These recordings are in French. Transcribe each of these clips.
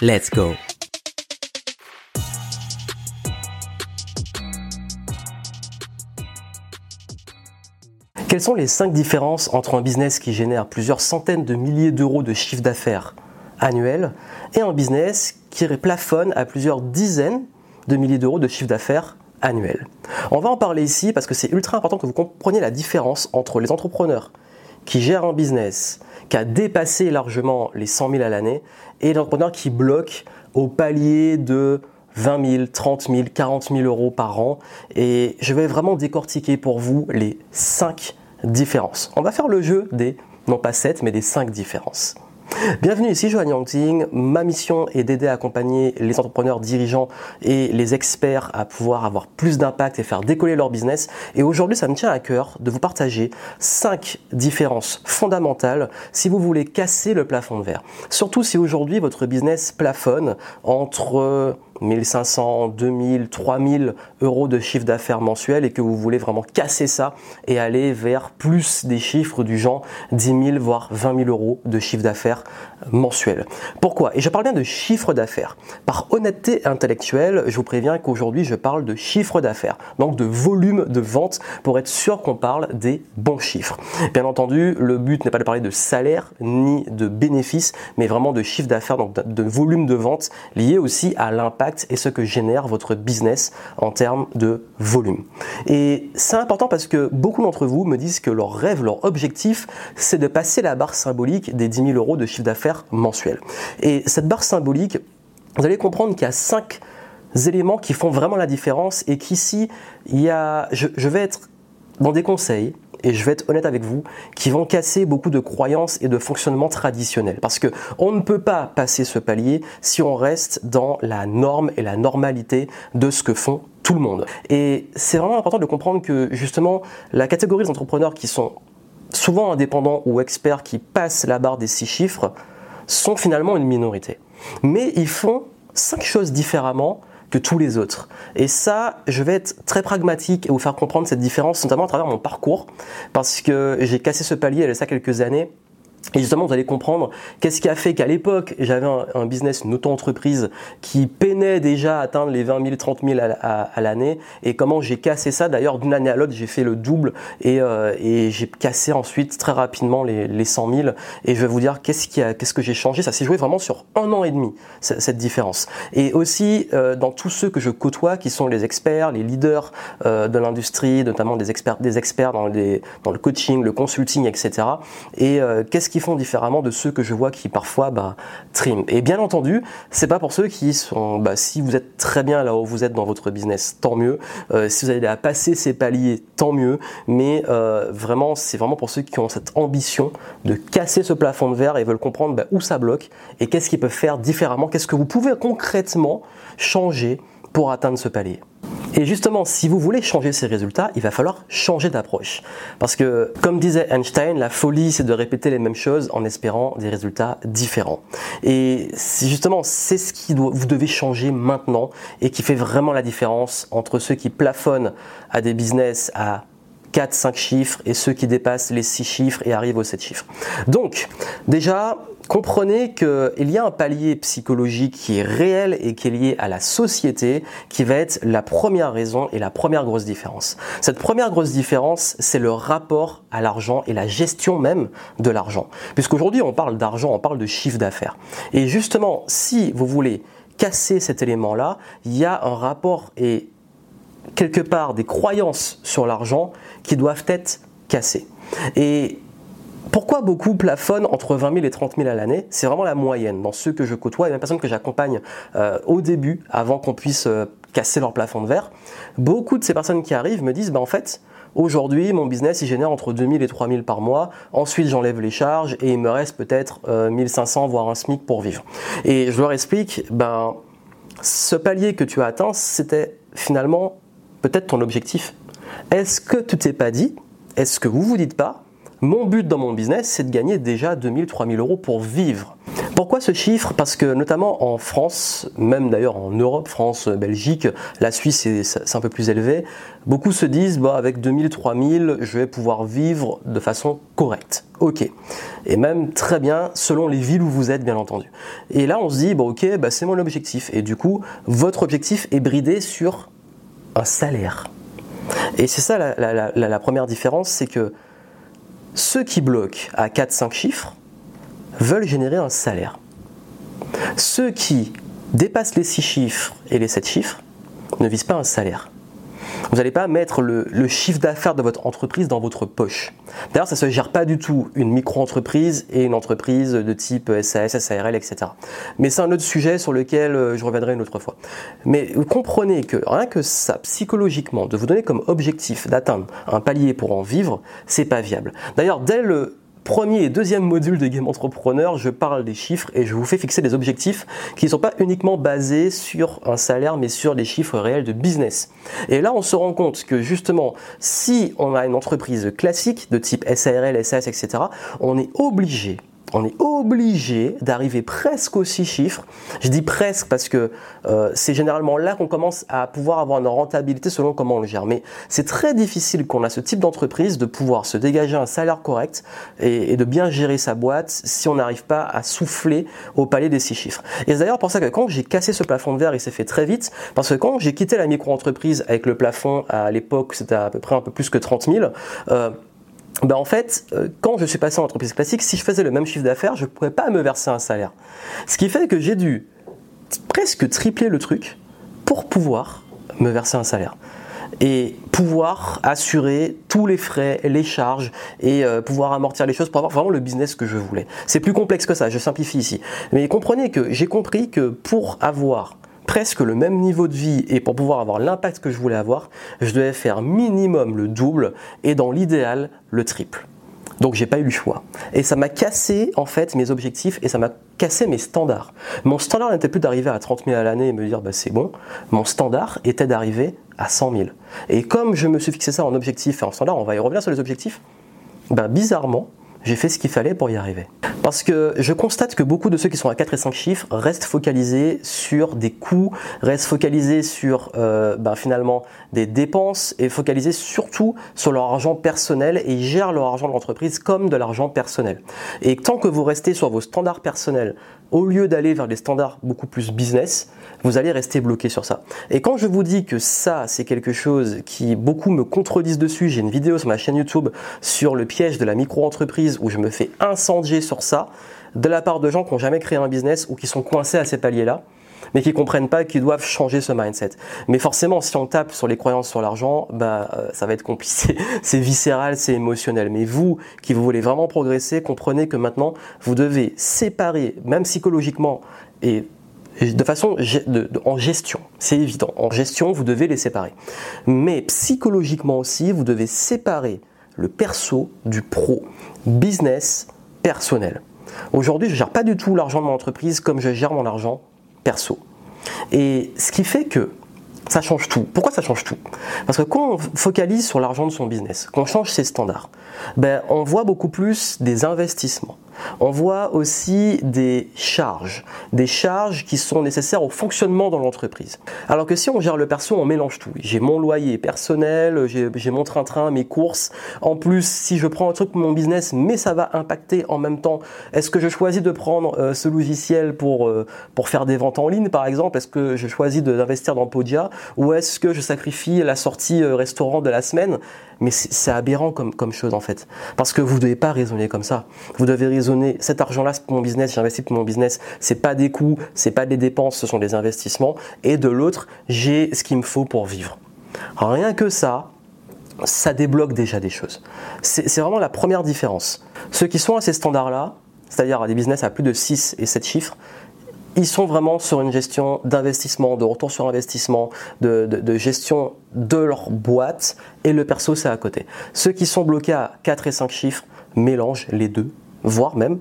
Let's go. Quelles sont les 5 différences entre un business qui génère plusieurs centaines de milliers d'euros de chiffre d'affaires annuel et un business qui plafonne à plusieurs dizaines de milliers d'euros de chiffre d'affaires annuel? On va en parler ici parce que c'est ultra important que vous compreniez la différence entre les entrepreneurs qui gèrent un business qui a dépassé largement les 100 000 à l'année et l'entrepreneur qui bloque au palier de 20 000, 30 000, 40 000 euros par an. Et je vais vraiment décortiquer pour vous les 5 différences. On va faire le jeu des, non pas 7, mais des 5 différences. Bienvenue ici, Joanne Yangting. Ma mission est d'aider à accompagner les entrepreneurs dirigeants et les experts à pouvoir avoir plus d'impact et faire décoller leur business. Et aujourd'hui, ça me tient à cœur de vous partager cinq différences fondamentales si vous voulez casser le plafond de verre. Surtout si aujourd'hui votre business plafonne entre 1500, 2000, 3000 euros de chiffre d'affaires mensuel et que vous voulez vraiment casser ça et aller vers plus des chiffres du genre 10 000 voire 20 000 euros de chiffre d'affaires mensuel. Pourquoi? Et je parle bien de chiffre d'affaires. Par honnêteté intellectuelle, je vous préviens qu'aujourd'hui je parle de chiffre d'affaires, donc de volume de vente pour être sûr qu'on parle des bons chiffres. Bien entendu, le but n'est pas de parler de salaire ni de bénéfices, mais vraiment de chiffre d'affaires, donc de volume de vente lié aussi à l'impact et ce que génère votre business en termes de volume. Et c'est important parce que beaucoup d'entre vous me disent que leur rêve, leur objectif, c'est de passer la barre symbolique des 10 000 euros de chiffre d'affaires mensuel. Et cette barre symbolique, vous allez comprendre qu'il y a cinq éléments qui font vraiment la différence et qu'ici, il y a, je, je vais être dans des conseils et je vais être honnête avec vous, qui vont casser beaucoup de croyances et de fonctionnements traditionnels. Parce que on ne peut pas passer ce palier si on reste dans la norme et la normalité de ce que font tout le monde. Et c'est vraiment important de comprendre que justement, la catégorie des entrepreneurs qui sont souvent indépendants ou experts qui passent la barre des six chiffres sont finalement une minorité. Mais ils font cinq choses différemment que tous les autres. Et ça, je vais être très pragmatique et vous faire comprendre cette différence, notamment à travers mon parcours, parce que j'ai cassé ce palier il y a ça quelques années et justement, vous allez comprendre qu'est-ce qui a fait qu'à l'époque, j'avais un, business, une auto-entreprise qui peinait déjà à atteindre les 20 000, 30 000 à, l'année et comment j'ai cassé ça? D'ailleurs, d'une année à l'autre, j'ai fait le double et, euh, et j'ai cassé ensuite très rapidement les, les 100 000. Et je vais vous dire qu'est-ce, qui a, qu'est-ce que j'ai changé? Ça s'est joué vraiment sur un an et demi, cette différence. Et aussi, euh, dans tous ceux que je côtoie, qui sont les experts, les leaders euh, de l'industrie, notamment des experts, des experts dans, les, dans le coaching, le consulting, etc. Et qu'est-ce qui font différemment de ceux que je vois qui parfois bah, trim. Et bien entendu, c'est pas pour ceux qui sont, bah, si vous êtes très bien là où vous êtes dans votre business, tant mieux. Euh, si vous allez à passer ces paliers, tant mieux. Mais euh, vraiment, c'est vraiment pour ceux qui ont cette ambition de casser ce plafond de verre et veulent comprendre bah, où ça bloque et qu'est-ce qu'ils peuvent faire différemment, qu'est-ce que vous pouvez concrètement changer pour atteindre ce palier. Et justement, si vous voulez changer ces résultats, il va falloir changer d'approche. Parce que, comme disait Einstein, la folie, c'est de répéter les mêmes choses en espérant des résultats différents. Et justement, c'est ce qui vous devez changer maintenant et qui fait vraiment la différence entre ceux qui plafonnent à des business à 4, 5 chiffres et ceux qui dépassent les 6 chiffres et arrivent aux 7 chiffres. Donc, déjà, comprenez qu'il y a un palier psychologique qui est réel et qui est lié à la société qui va être la première raison et la première grosse différence. Cette première grosse différence, c'est le rapport à l'argent et la gestion même de l'argent. Puisqu'aujourd'hui, on parle d'argent, on parle de chiffre d'affaires. Et justement, si vous voulez casser cet élément-là, il y a un rapport et quelque part des croyances sur l'argent qui doivent être cassées. Et pourquoi beaucoup plafonnent entre 20 000 et 30 000 à l'année? C'est vraiment la moyenne dans ceux que je côtoie et même personnes que j'accompagne euh, au début, avant qu'on puisse euh, casser leur plafond de verre. Beaucoup de ces personnes qui arrivent me disent, bah, en fait, Aujourd'hui, mon business, il génère entre 2000 et 3000 par mois. Ensuite, j'enlève les charges et il me reste peut-être 1500, euh, voire un SMIC pour vivre. Et je leur explique, ben, ce palier que tu as atteint, c'était finalement peut-être ton objectif. Est-ce que tu t'es pas dit, est-ce que vous vous dites pas, mon but dans mon business, c'est de gagner déjà 2000, 3000 euros pour vivre. Pourquoi ce chiffre? Parce que notamment en France, même d'ailleurs en Europe, France, Belgique, la Suisse c'est un peu plus élevé, beaucoup se disent bah, avec 2000, 3000, je vais pouvoir vivre de façon correcte. Ok. Et même très bien selon les villes où vous êtes, bien entendu. Et là on se dit, bon ok, bah, c'est mon objectif. Et du coup, votre objectif est bridé sur un salaire. Et c'est ça la première différence, c'est que ceux qui bloquent à 4-5 chiffres veulent générer un salaire. Ceux qui dépassent les 6 chiffres et les 7 chiffres ne visent pas un salaire. Vous n'allez pas mettre le, chiffre d'affaires de votre entreprise dans votre poche. D'ailleurs, ça ne se gère pas du tout une micro-entreprise et une entreprise de type SAS, SARL, etc. Mais c'est un autre sujet sur lequel euh, je reviendrai une autre fois. Mais vous comprenez que rien que ça, psychologiquement, de vous donner comme objectif d'atteindre un palier pour en vivre, c'est pas viable. D'ailleurs, dès le premier et deuxième module de Game Entrepreneur, je parle des chiffres et je vous fais fixer des objectifs qui ne sont pas uniquement basés sur un salaire, mais sur des chiffres réels de business. Et là, on se rend compte que justement, si on a une entreprise classique de type SARL, SAS, etc., on est obligé on est obligé d'arriver presque aux six chiffres. Je dis presque parce que euh, c'est généralement là qu'on commence à pouvoir avoir une rentabilité selon comment on le gère. Mais c'est très difficile qu'on a ce type d'entreprise de pouvoir se dégager un salaire correct et, de bien gérer sa boîte si on n'arrive pas à souffler au palais des six chiffres. Et c'est d'ailleurs pour ça que quand j'ai cassé ce plafond de verre, il s'est fait très vite parce que quand j'ai quitté la micro-entreprise avec le plafond à l'époque, c'était à peu près un peu plus que 30 000, euh, ben en fait, euh, quand je suis passé en entreprise classique, si je faisais le même chiffre d'affaires, je ne pourrais pas me verser un salaire. Ce qui fait que j'ai dû presque tripler le truc pour pouvoir me verser un salaire et pouvoir assurer tous les frais, les charges et euh, pouvoir amortir les choses pour avoir vraiment le business que je voulais. C'est plus complexe que ça, je simplifie ici. Mais comprenez que j'ai compris que pour avoir presque le même niveau de vie et pour pouvoir avoir l'impact que je voulais avoir, je devais faire minimum le double et dans l'idéal le triple. Donc j'ai pas eu le choix. Et ça m'a cassé en fait mes objectifs et ça m'a cassé mes standards. Mon standard n'était plus d'arriver à 30 000 à l'année et me dire bah, c'est bon. Mon standard était d'arriver à 100 000. Et comme je me suis fixé ça en objectif et en standard, on va y revenir sur les objectifs, bah, bizarrement, j'ai fait ce qu'il fallait pour y arriver. Parce que je constate que beaucoup de ceux qui sont à 4 et 5 chiffres restent focalisés sur des coûts, restent focalisés sur euh, ben, finalement des dépenses et focalisés surtout sur leur argent personnel et ils gèrent leur argent de l'entreprise comme de l'argent personnel. Et tant que vous restez sur vos standards personnels au lieu d'aller vers des standards beaucoup plus business, vous allez rester bloqué sur ça. Et quand je vous dis que ça, c'est quelque chose qui beaucoup me contredisent dessus, j'ai une vidéo sur ma chaîne YouTube sur le piège de la micro-entreprise où je me fais incendier sur ça, de la part de gens qui n'ont jamais créé un business ou qui sont coincés à ces paliers-là mais qui comprennent pas qu'ils doivent changer ce mindset. Mais forcément, si on tape sur les croyances sur l'argent, bah, euh, ça va être compliqué. c'est viscéral, c'est émotionnel. Mais vous, qui vous voulez vraiment progresser, comprenez que maintenant, vous devez séparer, même psychologiquement et de façon en gestion, c'est évident. En gestion, vous devez les séparer. Mais psychologiquement aussi, vous devez séparer le perso du pro, business, personnel. Aujourd'hui, je gère pas du tout l'argent de mon entreprise comme je gère mon argent perso. Et ce qui fait que ça change tout. Pourquoi ça change tout? Parce que quand on focalise sur l'argent de son business, qu'on change ses standards, ben, on voit beaucoup plus des investissements on voit aussi des charges, des charges qui sont nécessaires au fonctionnement dans l'entreprise. Alors que si on gère le perso, on mélange tout. J'ai mon loyer personnel, j'ai mon train-train, mes courses. En plus, si je prends un truc pour mon business, mais ça va impacter en même temps, est-ce que je choisis de prendre euh, ce logiciel pour, euh, pour faire des ventes en ligne, par exemple? Est-ce que je choisis d'investir dans Podia? Ou est-ce que je sacrifie la sortie euh, restaurant de la semaine? Mais c'est aberrant comme, comme chose en fait. Parce que vous ne devez pas raisonner comme ça. Vous devez raisonner, cet argent-là c'est pour mon business, j'investis pour mon business, c'est pas des coûts, c'est pas des dépenses, ce sont des investissements. Et de l'autre, j'ai ce qu'il me faut pour vivre. rien que ça, ça débloque déjà des choses. C'est vraiment la première différence. Ceux qui sont à ces standards-là, c'est-à-dire à des business à plus de 6 et 7 chiffres, ils sont vraiment sur une gestion d'investissement, de retour sur investissement, de, gestion de leur boîte, et le perso, c'est à côté. Ceux qui sont bloqués à 4 et 5 chiffres mélangent les deux, voire même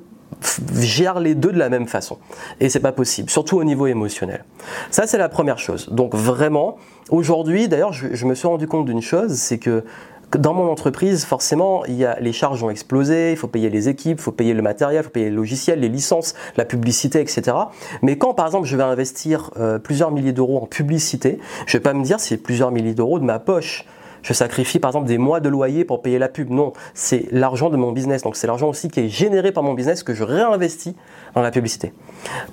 gèrent les deux de la même façon. Et c'est pas possible, surtout au niveau émotionnel. Ça, c'est la première chose. Donc vraiment, aujourd'hui, d'ailleurs, je me suis rendu compte d'une chose, c'est que dans mon entreprise, forcément, les charges ont explosé, il faut payer les équipes, il faut payer le matériel, il faut payer les logiciels, les licences, la publicité, etc. Mais quand, par exemple, je vais investir euh, plusieurs milliers d'euros en publicité, je vais pas me dire c'est plusieurs milliers d'euros de ma poche. Je sacrifie par exemple des mois de loyer pour payer la pub. Non, c'est l'argent de mon business. Donc c'est l'argent aussi qui est généré par mon business que je réinvestis dans la publicité.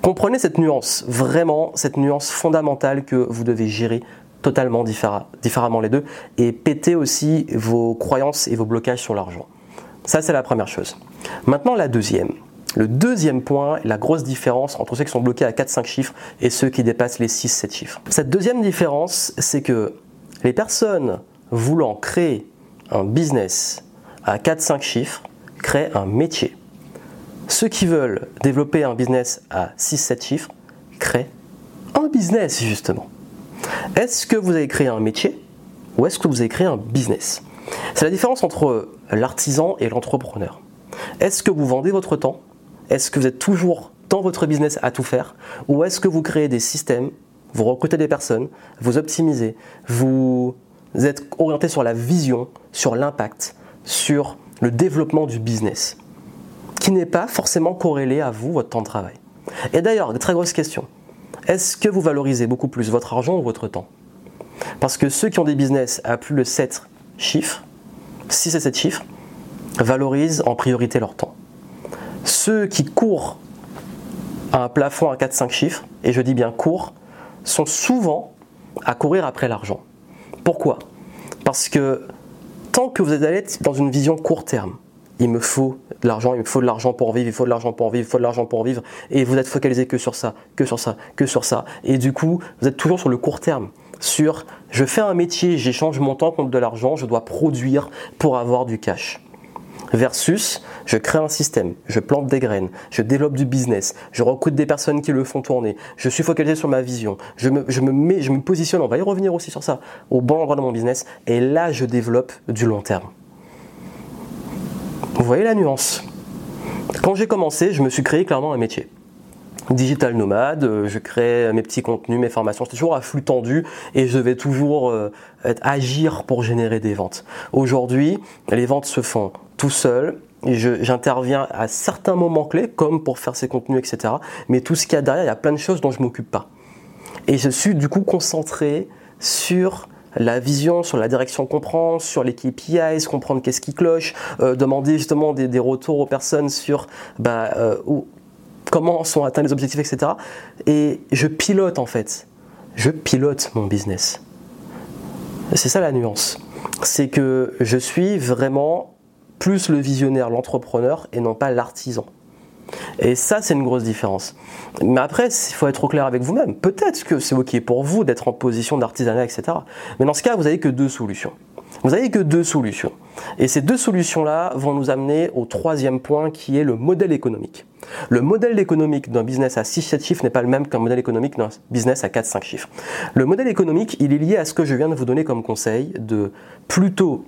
Comprenez cette nuance, vraiment cette nuance fondamentale que vous devez gérer totalement différemment les deux et péter aussi vos croyances et vos blocages sur l'argent. Ça, c'est la première chose. Maintenant, la deuxième. Le deuxième point, la grosse différence entre ceux qui sont bloqués à 4-5 chiffres et ceux qui dépassent les 6-7 chiffres. Cette deuxième différence, c'est que les personnes voulant créer un business à 4-5 chiffres créent un métier. Ceux qui veulent développer un business à 6-7 chiffres créent un business justement. Est-ce que vous avez créé un métier ou est-ce que vous avez créé un business? C'est la différence entre l'artisan et l'entrepreneur. Est-ce que vous vendez votre temps? Est-ce que vous êtes toujours dans votre business à tout faire? Ou est-ce que vous créez des systèmes, vous recrutez des personnes, vous optimisez, vous êtes orienté sur la vision, sur l'impact, sur le développement du business, qui n'est pas forcément corrélé à vous, votre temps de travail. Et d'ailleurs, très grosses questions. Est-ce que vous valorisez beaucoup plus votre argent ou votre temps? Parce que ceux qui ont des business à plus de 7 chiffres, 6 et 7 chiffres, valorisent en priorité leur temps. Ceux qui courent à un plafond à 4-5 chiffres, et je dis bien courent, sont souvent à courir après l'argent. Pourquoi? Parce que tant que vous êtes dans une vision court terme, il me faut de l'argent, il me faut de l'argent pour vivre, il faut de l'argent pour vivre, il faut de l'argent pour vivre, et vous êtes focalisé que sur ça, que sur ça, que sur ça. Et du coup, vous êtes toujours sur le court terme, sur je fais un métier, j'échange mon temps contre de l'argent, je dois produire pour avoir du cash. Versus, je crée un système, je plante des graines, je développe du business, je recrute des personnes qui le font tourner, je suis focalisé sur ma vision, je me, je me mets, je me positionne, on va y revenir aussi sur ça, au bon endroit de mon business, et là je développe du long terme. Vous voyez la nuance Quand j'ai commencé, je me suis créé clairement un métier. Digital nomade, euh, je crée mes petits contenus, mes formations, c'était toujours à flux tendu et je devais toujours euh, agir pour générer des ventes. Aujourd'hui, les ventes se font tout seul, j'interviens à certains moments clés, comme pour faire ces contenus, etc. Mais tout ce qu'il y a derrière, il y a plein de choses dont je ne m'occupe pas. Et je suis du coup concentré sur la vision, sur la direction qu'on prend, sur les KPIs, comprendre qu'est-ce qui cloche, euh, demander justement des, retours aux personnes sur bah, euh, comment sont atteints les objectifs, etc. Et je pilote en fait. Je pilote mon business. C'est ça la nuance. C'est que je suis vraiment plus le visionnaire, l'entrepreneur et non pas l'artisan. Et ça, c'est une grosse différence. Mais après, il faut être au clair avec vous-même. Peut-être que c'est OK pour vous d'être en position d'artisanat, etc. Mais dans ce cas, vous n'avez que deux solutions. Vous n'avez que deux solutions. Et ces deux solutions-là vont nous amener au troisième point qui est le modèle économique. Le modèle économique d'un business à 6-7 chiffres n'est pas le même qu'un modèle économique d'un business à 4-5 chiffres. Le modèle économique, il est lié à ce que je viens de vous donner comme conseil de plutôt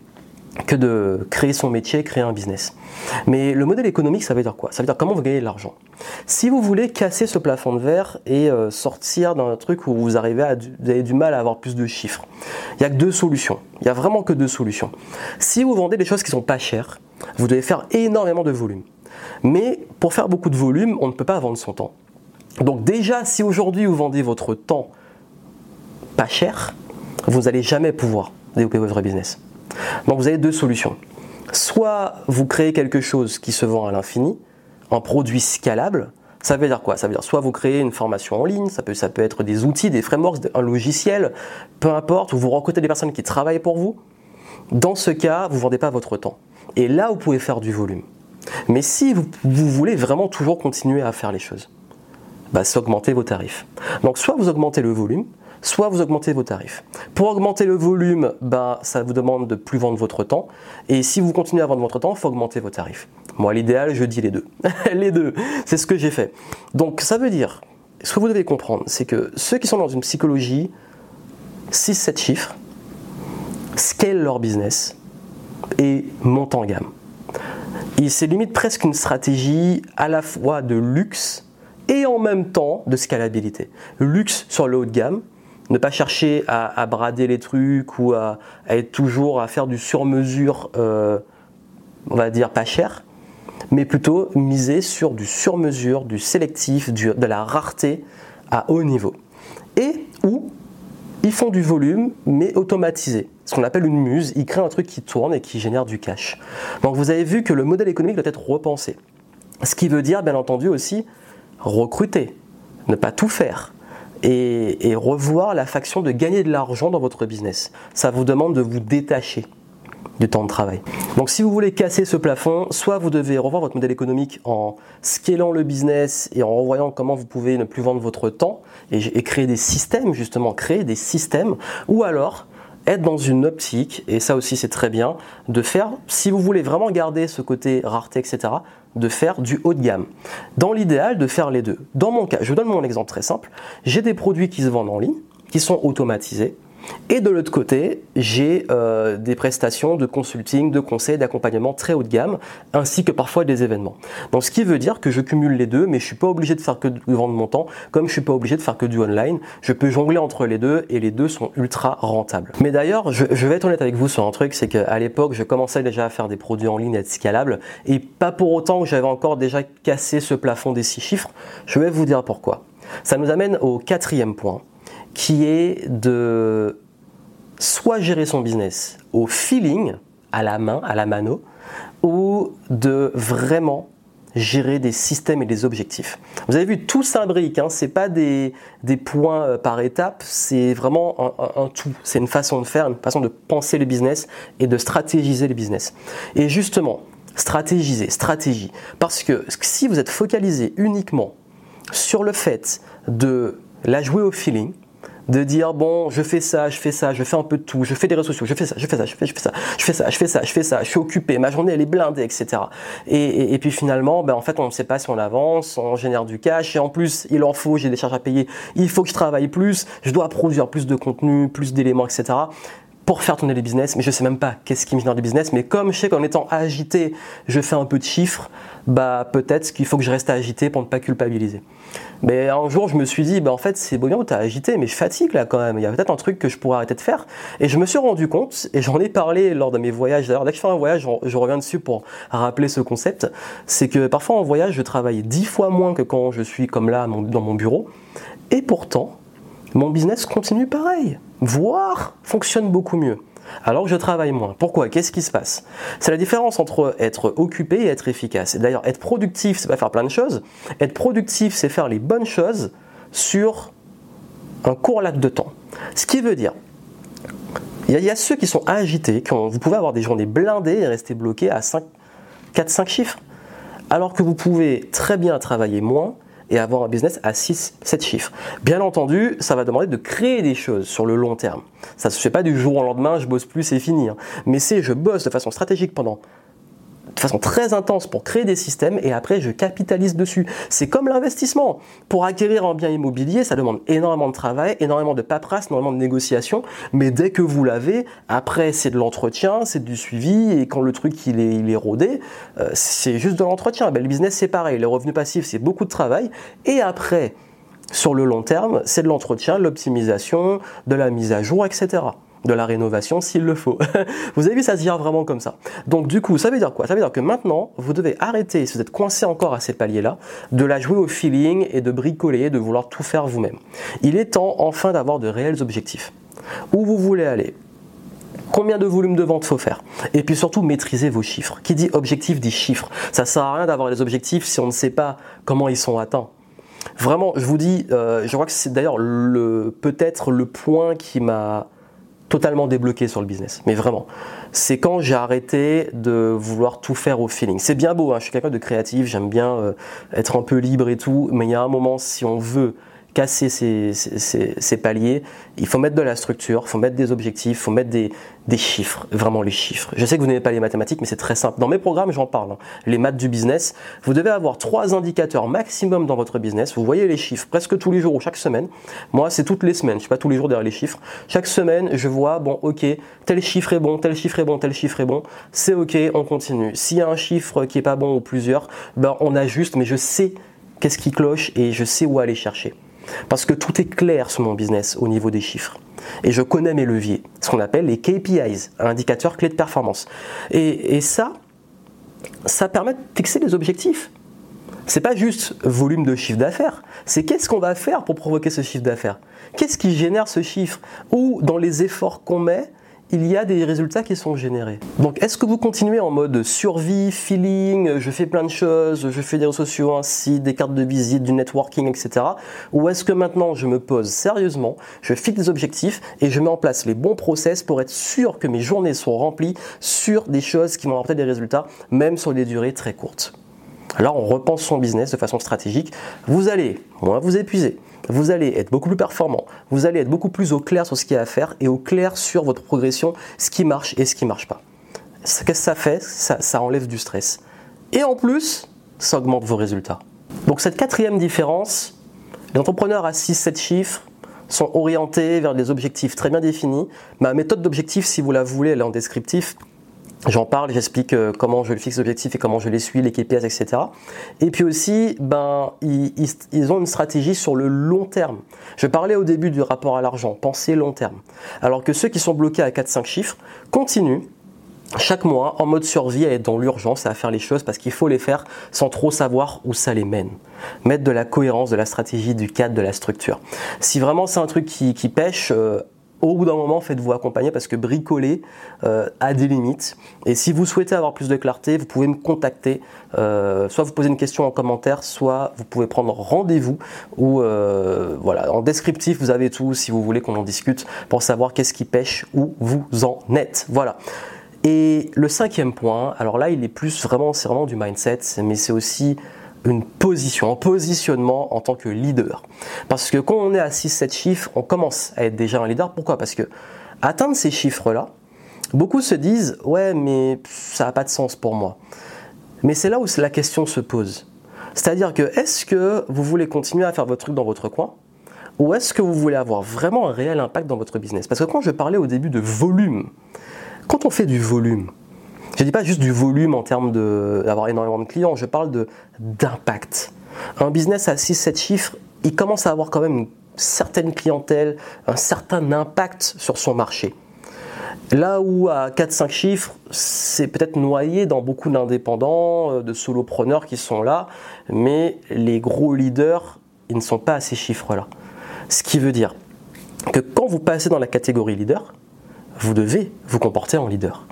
que de créer son métier, créer un business. Mais le modèle économique, ça veut dire quoi? Ça veut dire comment vous gagnez de l'argent. Si vous voulez casser ce plafond de verre et euh, sortir d'un truc où vous avez du mal à avoir plus de chiffres, il n'y a que deux solutions. Il n'y a vraiment que deux solutions. Si vous vendez des choses qui sont pas chères, vous devez faire énormément de volume. Mais pour faire beaucoup de volume, on ne peut pas vendre son temps. Donc déjà, si aujourd'hui vous vendez votre temps pas cher, vous n'allez jamais pouvoir développer votre business. Donc vous avez deux solutions. Soit vous créez quelque chose qui se vend à l'infini, un produit scalable. Ça veut dire quoi? Ça veut dire soit vous créez une formation en ligne, ça peut, être des outils, des frameworks, un logiciel, peu importe, ou vous recrutez des personnes qui travaillent pour vous. Dans ce cas, vous ne vendez pas votre temps. Et là, vous pouvez faire du volume. Mais si vous, voulez vraiment toujours continuer à faire les choses, bah, c'est augmenter vos tarifs. Donc soit vous augmentez le volume, soit vous augmentez vos tarifs. Pour augmenter le volume, ben, ça vous demande de plus vendre votre temps. Et si vous continuez à vendre votre temps, il faut augmenter vos tarifs. Moi, l'idéal, je dis les deux. les deux, c'est ce que j'ai fait. Donc ça veut dire, ce que vous devez comprendre, c'est que ceux qui sont dans une psychologie, 6-7 chiffres, scale leur business et montent en gamme. C'est limite presque une stratégie à la fois de luxe et en même temps de scalabilité. Luxe sur le haut de gamme, ne pas chercher à, brader les trucs ou à, être toujours à faire du sur-mesure, euh, on va dire pas cher, mais plutôt miser sur du sur-mesure, du sélectif, de la rareté à haut niveau. Et où ils font du volume, mais automatisé. Ce qu'on appelle une muse, ils créent un truc qui tourne et qui génère du cash. Donc vous avez vu que le modèle économique doit être repensé. Ce qui veut dire, bien entendu, aussi recruter, ne pas tout faire. Et, revoir la faction de gagner de l'argent dans votre business. Ça vous demande de vous détacher du temps de travail. Donc si vous voulez casser ce plafond, soit vous devez revoir votre modèle économique en scalant le business et en revoyant comment vous pouvez ne plus vendre votre temps et créer des systèmes, justement, créer des systèmes, ou alors être dans une optique, et ça aussi c'est très bien, de faire, si vous voulez vraiment garder ce côté rareté, etc., de faire du haut de gamme. Dans l'idéal, de faire les deux. Dans mon cas, je donne mon exemple très simple, j'ai des produits qui se vendent en ligne, qui sont automatisés, et de l'autre côté, j'ai euh, des prestations de consulting, de conseil, d'accompagnement très haut de gamme, ainsi que parfois des événements. Donc ce qui veut dire que je cumule les deux, mais je suis pas obligé de faire que de vendre mon temps, comme je suis pas obligé de faire que du online. Je peux jongler entre les deux et les deux sont ultra rentables. Mais d'ailleurs, je, vais être honnête avec vous sur un truc, c'est qu'à l'époque, je commençais déjà à faire des produits en ligne et être scalable, et pas pour autant que j'avais encore déjà cassé ce plafond des six chiffres. Je vais vous dire pourquoi. Ça nous amène au quatrième point qui est de soit gérer son business au feeling, à la main, à la mano, ou de vraiment gérer des systèmes et des objectifs. Vous avez vu, tout s'imbrique, hein, ce n'est pas des, points euh, par étape, c'est vraiment un, tout. C'est une façon de faire, une façon de penser le business et de stratégiser le business. Et justement, stratégiser, stratégie. Parce que si vous êtes focalisé uniquement sur le fait de la jouer au feeling, de dire bon je fais ça, je fais ça, je fais un peu de tout, je fais des réseaux sociaux, je fais ça, je fais ça, je fais, ça, je fais ça, je fais ça, je fais ça, je suis occupé, ma journée elle est blindée, etc. Et, puis finalement, ben, en fait on ne sait pas si on avance, on génère du cash et en plus il en faut, j'ai des charges à payer, il faut que je travaille plus, je dois produire plus de contenu, plus d'éléments, etc pour faire tourner les business, mais je sais même pas qu'est-ce qui me génère des business, mais comme je sais qu'en étant agité, je fais un peu de chiffres, bah peut-être qu'il faut que je reste agité pour ne pas culpabiliser. Mais un jour, je me suis dit, bah en fait, c'est beau bien as agité, mais je fatigue là quand même. Il y a peut-être un truc que je pourrais arrêter de faire. Et je me suis rendu compte, et j'en ai parlé lors de mes voyages. D'ailleurs, dès que je fais un voyage, je reviens dessus pour rappeler ce concept. C'est que parfois en voyage, je travaille dix fois moins que quand je suis comme là dans mon bureau. Et pourtant, mon business continue pareil, voire fonctionne beaucoup mieux alors que je travaille moins. Pourquoi? Qu'est-ce qui se passe? C'est la différence entre être occupé et être efficace. D'ailleurs, être productif, c'est pas faire plein de choses. Être productif, c'est faire les bonnes choses sur un court laps de temps. Ce qui veut dire, il y, a ceux qui sont agités, vous pouvez avoir des journées blindées et rester bloqué à 4-5 chiffres. Alors que vous pouvez très bien travailler moins et avoir un business à 6, 7 chiffres. Bien entendu, ça va demander de créer des choses sur le long terme. Ça ne se fait pas du jour au lendemain, je bosse plus, c'est fini. Hein. Mais c'est je bosse de façon stratégique pendant de façon très intense pour créer des systèmes et après je capitalise dessus. C'est comme l'investissement. Pour acquérir un bien immobilier, ça demande énormément de travail, énormément de paperasse, énormément de négociations, mais dès que vous l'avez, après c'est de l'entretien, c'est du suivi et quand le truc il est, il est rodé, euh, c'est juste de l'entretien. Ben, le business c'est pareil, les revenus passifs c'est beaucoup de travail et après sur le long terme, c'est de l'entretien, de l'optimisation, de la mise à jour, etc de la rénovation s'il le faut. vous avez vu, ça se gère vraiment comme ça. Donc du coup, ça veut dire quoi? Ça veut dire que maintenant, vous devez arrêter, si vous êtes coincé encore à ces paliers-là, de la jouer au feeling et de bricoler, de vouloir tout faire vous-même. Il est temps enfin d'avoir de réels objectifs. Où vous voulez aller? Combien de volumes de vente faut faire? Et puis surtout, maîtriser vos chiffres. Qui dit objectif dit chiffres. Ça sert à rien d'avoir des objectifs si on ne sait pas comment ils sont atteints. Vraiment, je vous dis, euh, je crois que c'est d'ailleurs peut-être le point qui m'a totalement débloqué sur le business. Mais vraiment, c'est quand j'ai arrêté de vouloir tout faire au feeling. C'est bien beau, hein, je suis quelqu'un de créatif, j'aime bien euh, être un peu libre et tout, mais il y a un moment, si on veut casser ces, paliers, il faut mettre de la structure, il faut mettre des objectifs, il faut mettre des, chiffres, vraiment les chiffres. Je sais que vous n'aimez pas les mathématiques, mais c'est très simple. Dans mes programmes, j'en parle. Hein. Les maths du business, vous devez avoir trois indicateurs maximum dans votre business. Vous voyez les chiffres presque tous les jours ou chaque semaine. Moi, c'est toutes les semaines. Je ne suis pas tous les jours derrière les chiffres. Chaque semaine, je vois, bon, ok, tel chiffre est bon, tel chiffre est bon, tel chiffre est bon. C'est ok, on continue. S'il y a un chiffre qui est pas bon ou plusieurs, ben, on ajuste, mais je sais qu'est-ce qui cloche et je sais où aller chercher. Parce que tout est clair sur mon business au niveau des chiffres. Et je connais mes leviers, ce qu'on appelle les KPIs, indicateurs clés de performance. Et, ça, ça permet de fixer des objectifs. C'est pas juste volume de chiffre d'affaires, c'est qu'est-ce qu'on va faire pour provoquer ce chiffre d'affaires? Qu'est-ce qui génère ce chiffre? Ou dans les efforts qu'on met, il y a des résultats qui sont générés. Donc est-ce que vous continuez en mode survie, feeling, je fais plein de choses, je fais des réseaux sociaux, un des cartes de visite, du networking, etc. Ou est-ce que maintenant je me pose sérieusement, je fixe des objectifs et je mets en place les bons process pour être sûr que mes journées sont remplies sur des choses qui vont apporter des résultats, même sur des durées très courtes? Alors on repense son business de façon stratégique. Vous allez moins vous épuiser, vous allez être beaucoup plus performant, vous allez être beaucoup plus au clair sur ce qu'il y a à faire et au clair sur votre progression, ce qui marche et ce qui ne marche pas. Qu'est-ce que ça fait ça, enlève du stress. Et en plus, ça augmente vos résultats. Donc cette quatrième différence, les entrepreneurs à 6-7 chiffres sont orientés vers des objectifs très bien définis. Ma méthode d'objectif, si vous la voulez, elle est en descriptif. J'en parle, j'explique euh, comment je fixe l'objectif et comment je les suis, les KPIs, etc. Et puis aussi, ben, ils, ont une stratégie sur le long terme. Je parlais au début du rapport à l'argent, penser long terme. Alors que ceux qui sont bloqués à 4-5 chiffres continuent chaque mois en mode survie à être dans l'urgence à faire les choses parce qu'il faut les faire sans trop savoir où ça les mène. Mettre de la cohérence, de la stratégie, du cadre, de la structure. Si vraiment c'est un truc qui, pêche, euh, au bout d'un moment, faites-vous accompagner parce que bricoler euh, a des limites. Et si vous souhaitez avoir plus de clarté, vous pouvez me contacter. Euh, soit vous posez une question en commentaire, soit vous pouvez prendre rendez-vous. Ou euh, voilà, en descriptif, vous avez tout si vous voulez qu'on en discute pour savoir qu'est-ce qui pêche, où vous en êtes. Voilà. Et le cinquième point, alors là, il est plus vraiment, c'est vraiment du mindset, mais c'est aussi une position, un positionnement en tant que leader. Parce que quand on est à 6-7 chiffres, on commence à être déjà un leader. Pourquoi? Parce que atteindre ces chiffres-là, beaucoup se disent ouais mais ça n'a pas de sens pour moi. Mais c'est là où la question se pose. C'est-à-dire que est-ce que vous voulez continuer à faire votre truc dans votre coin ou est-ce que vous voulez avoir vraiment un réel impact dans votre business? Parce que quand je parlais au début de volume, quand on fait du volume, je ne dis pas juste du volume en termes d'avoir énormément de clients, je parle d'impact. Un business à 6-7 chiffres, il commence à avoir quand même une certaine clientèle, un certain impact sur son marché. Là où à 4-5 chiffres, c'est peut-être noyé dans beaucoup d'indépendants, euh, de solopreneurs qui sont là, mais les gros leaders, ils ne sont pas à ces chiffres-là. Ce qui veut dire que quand vous passez dans la catégorie leader, vous devez vous comporter en leader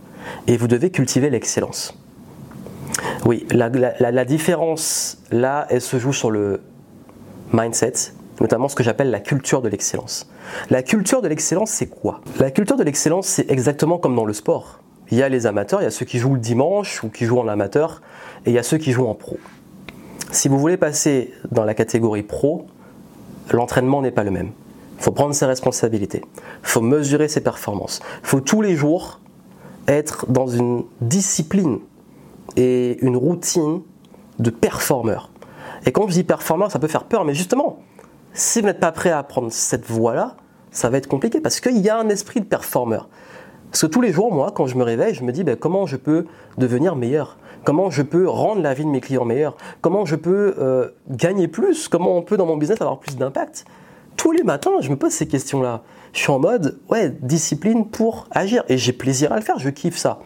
et vous devez cultiver l'excellence. Oui, la, différence là, elle se joue sur le mindset, notamment ce que j'appelle la culture de l'excellence. La culture de l'excellence, c'est quoi? La culture de l'excellence, c'est exactement comme dans le sport. Il y a les amateurs, il y a ceux qui jouent le dimanche ou qui jouent en amateur, et il y a ceux qui jouent en pro. Si vous voulez passer dans la catégorie pro, l'entraînement n'est pas le même. Il faut prendre ses responsabilités, il faut mesurer ses performances, il faut tous les jours être dans une discipline et une routine de performeur. Et quand je dis performeur, ça peut faire peur, mais justement, si vous n'êtes pas prêt à prendre cette voie-là, ça va être compliqué parce qu'il y a un esprit de performeur. Parce que tous les jours, moi, quand je me réveille, je me dis ben, comment je peux devenir meilleur? Comment je peux rendre la vie de mes clients meilleure? Comment je peux euh, gagner plus? Comment on peut dans mon business avoir plus d'impact? Tous les matins, je me pose ces questions-là je suis en mode, ouais, discipline pour agir. Et j'ai plaisir à le faire, je kiffe ça.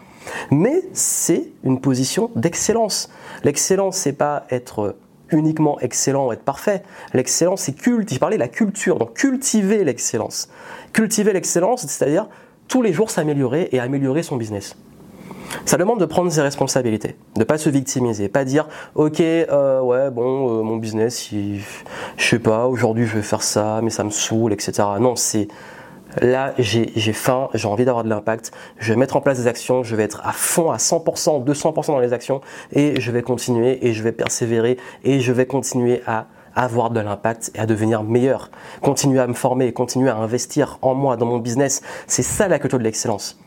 Mais c'est une position d'excellence. L'excellence, c'est pas être uniquement excellent ou être parfait. L'excellence, c'est culte. J'ai parlé de la culture, donc cultiver l'excellence. Cultiver l'excellence, c'est-à-dire tous les jours s'améliorer et améliorer son business. Ça demande de prendre ses responsabilités, de pas se victimiser, pas dire ok euh, ouais bon euh, mon business, je sais pas aujourd'hui je vais faire ça mais ça me saoule etc. Non c'est Là, j'ai faim, j'ai envie d'avoir de l'impact, je vais mettre en place des actions, je vais être à fond, à 100%, 200% dans les actions et je vais continuer et je vais persévérer et je vais continuer à, avoir de l'impact et à devenir meilleur. Continuer à me former, continuer à investir en moi, dans mon business. C'est ça la culture de l'excellence.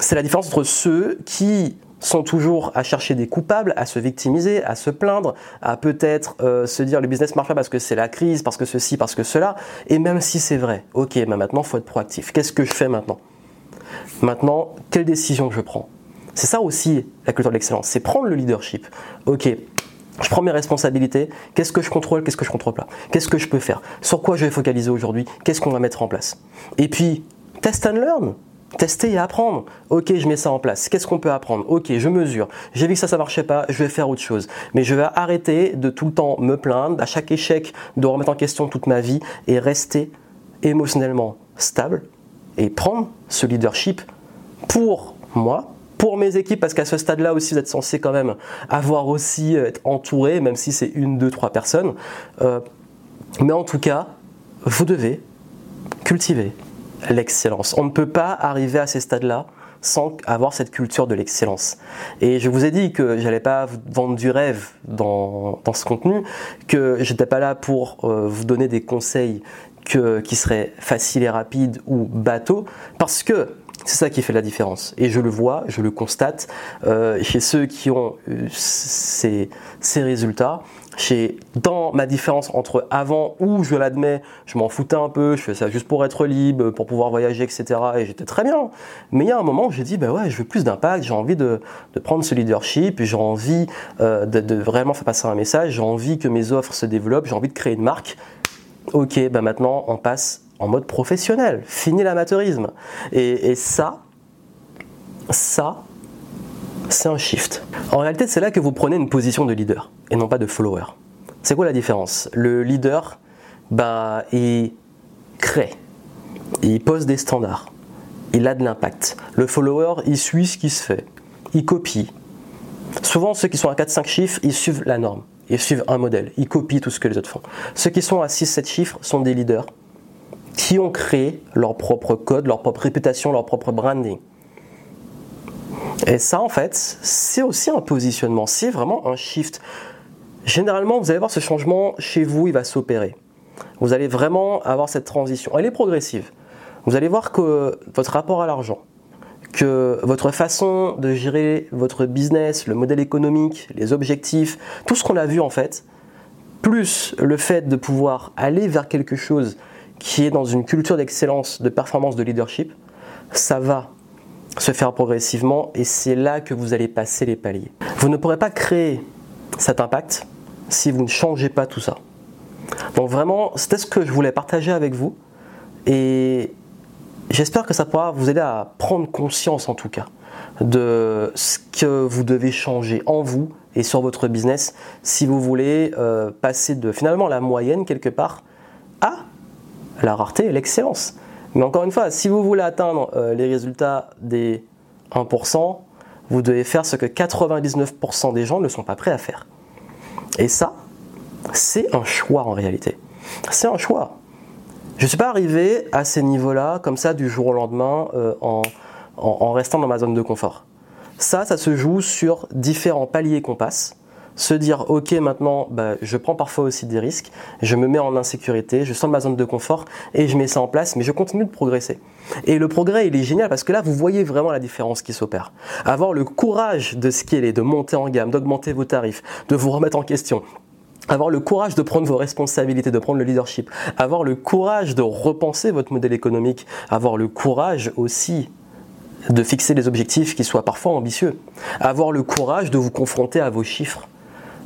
C'est la différence entre ceux qui sont toujours à chercher des coupables, à se victimiser, à se plaindre, à peut-être euh, se dire le business marche pas parce que c'est la crise, parce que ceci, parce que cela. Et même si c'est vrai, ok, mais maintenant faut être proactif. Qu'est-ce que je fais maintenant? Maintenant, quelle décision je prends? C'est ça aussi la culture de l'excellence, c'est prendre le leadership. Ok, je prends mes responsabilités. Qu'est-ce que je contrôle Qu'est-ce que je contrôle pas? Qu'est-ce que je peux faire? Sur quoi je vais focaliser aujourd'hui? Qu'est-ce qu'on va mettre en place? Et puis, test and learn. Tester et apprendre. Ok, je mets ça en place. Qu'est-ce qu'on peut apprendre Ok, je mesure. J'ai vu que ça, ça marchait pas. Je vais faire autre chose. Mais je vais arrêter de tout le temps me plaindre, à chaque échec, de remettre en question toute ma vie et rester émotionnellement stable et prendre ce leadership pour moi, pour mes équipes, parce qu'à ce stade-là aussi, vous êtes censé quand même avoir aussi euh, être entouré, même si c'est une, deux, trois personnes. Euh, mais en tout cas, vous devez cultiver l'excellence. On ne peut pas arriver à ces stades-là sans avoir cette culture de l'excellence. Et je vous ai dit que j'allais pas vous vendre du rêve dans, ce contenu, que j'étais pas là pour euh, vous donner des conseils qui seraient faciles et rapides ou bateaux, parce que c'est ça qui fait la différence. Et je le vois, je le constate euh, chez ceux qui ont eu ces, résultats. Chez, dans ma différence entre avant où je l'admets, je m'en foutais un peu, je fais ça juste pour être libre, pour pouvoir voyager, etc. Et j'étais très bien. Mais il y a un moment où j'ai dit, bah ouais, je veux plus d'impact, j'ai envie de, prendre ce leadership, j'ai envie euh, de, de, vraiment faire passer un message, j'ai envie que mes offres se développent, j'ai envie de créer une marque. Ok, bah maintenant on passe en mode professionnel. Fini l'amateurisme. Et, ça, ça, c'est un shift. En réalité, c'est là que vous prenez une position de leader et non pas de follower. C'est quoi la différence? Le leader, bah, il crée, il pose des standards, il a de l'impact. Le follower, il suit ce qui se fait, il copie. Souvent, ceux qui sont à 4-5 chiffres, ils suivent la norme, ils suivent un modèle, ils copient tout ce que les autres font. Ceux qui sont à 6-7 chiffres sont des leaders qui ont créé leur propre code, leur propre réputation, leur propre branding. Et ça, en fait, c'est aussi un positionnement, c'est vraiment un shift. Généralement, vous allez voir ce changement chez vous, il va s'opérer. Vous allez vraiment avoir cette transition. Elle est progressive. Vous allez voir que votre rapport à l'argent, que votre façon de gérer votre business, le modèle économique, les objectifs, tout ce qu'on a vu en fait, plus le fait de pouvoir aller vers quelque chose qui est dans une culture d'excellence, de performance, de leadership, ça va se faire progressivement et c'est là que vous allez passer les paliers. Vous ne pourrez pas créer cet impact si vous ne changez pas tout ça. Donc vraiment, c'était ce que je voulais partager avec vous et j'espère que ça pourra vous aider à prendre conscience en tout cas de ce que vous devez changer en vous et sur votre business si vous voulez euh, passer de finalement la moyenne quelque part à la rareté et l'excellence. Mais encore une fois, si vous voulez atteindre euh, les résultats des 1%, vous devez faire ce que 99% des gens ne sont pas prêts à faire. Et ça, c'est un choix en réalité. C'est un choix. Je ne suis pas arrivé à ces niveaux-là comme ça du jour au lendemain euh, en restant dans ma zone de confort. Ça, ça se joue sur différents paliers qu'on passe se dire ok maintenant bah, je prends parfois aussi des risques, je me mets en insécurité, je sens ma zone de confort et je mets ça en place, mais je continue de progresser. Et le progrès il est génial parce que là vous voyez vraiment la différence qui s'opère. Avoir le courage de scaler, de monter en gamme, d'augmenter vos tarifs, de vous remettre en question, avoir le courage de prendre vos responsabilités, de prendre le leadership, avoir le courage de repenser votre modèle économique, avoir le courage aussi de fixer des objectifs qui soient parfois ambitieux, avoir le courage de vous confronter à vos chiffres,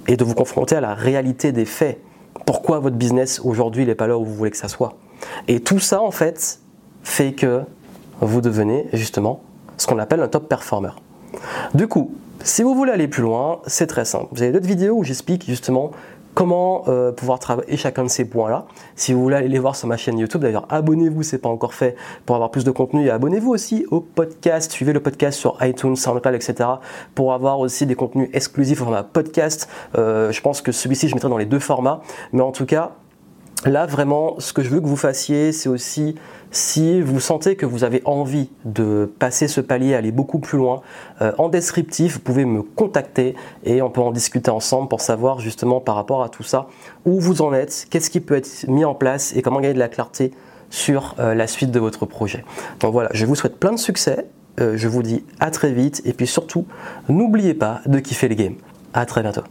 et de vous confronter à la réalité des faits. Pourquoi votre business aujourd'hui n'est pas là où vous voulez que ça soit? Et tout ça en fait fait que vous devenez justement ce qu'on appelle un top performer. Du coup, si vous voulez aller plus loin, c'est très simple. Vous avez d'autres vidéos où j'explique justement comment euh, pouvoir travailler chacun de ces points-là. Si vous voulez aller les voir sur ma chaîne YouTube, d'ailleurs, abonnez-vous, c'est pas encore fait, pour avoir plus de contenu. Et abonnez-vous aussi au podcast. Suivez le podcast sur iTunes, SoundCloud, etc. pour avoir aussi des contenus exclusifs au format podcast. Euh, je pense que celui-ci, je mettrai dans les deux formats. Mais en tout cas, Là, vraiment, ce que je veux que vous fassiez, c'est aussi si vous sentez que vous avez envie de passer ce palier, aller beaucoup plus loin, euh, en descriptif, vous pouvez me contacter et on peut en discuter ensemble pour savoir justement par rapport à tout ça où vous en êtes, qu'est-ce qui peut être mis en place et comment gagner de la clarté sur euh, la suite de votre projet. Donc voilà, je vous souhaite plein de succès. Euh, je vous dis à très vite et puis surtout, n'oubliez pas de kiffer les games. À très bientôt.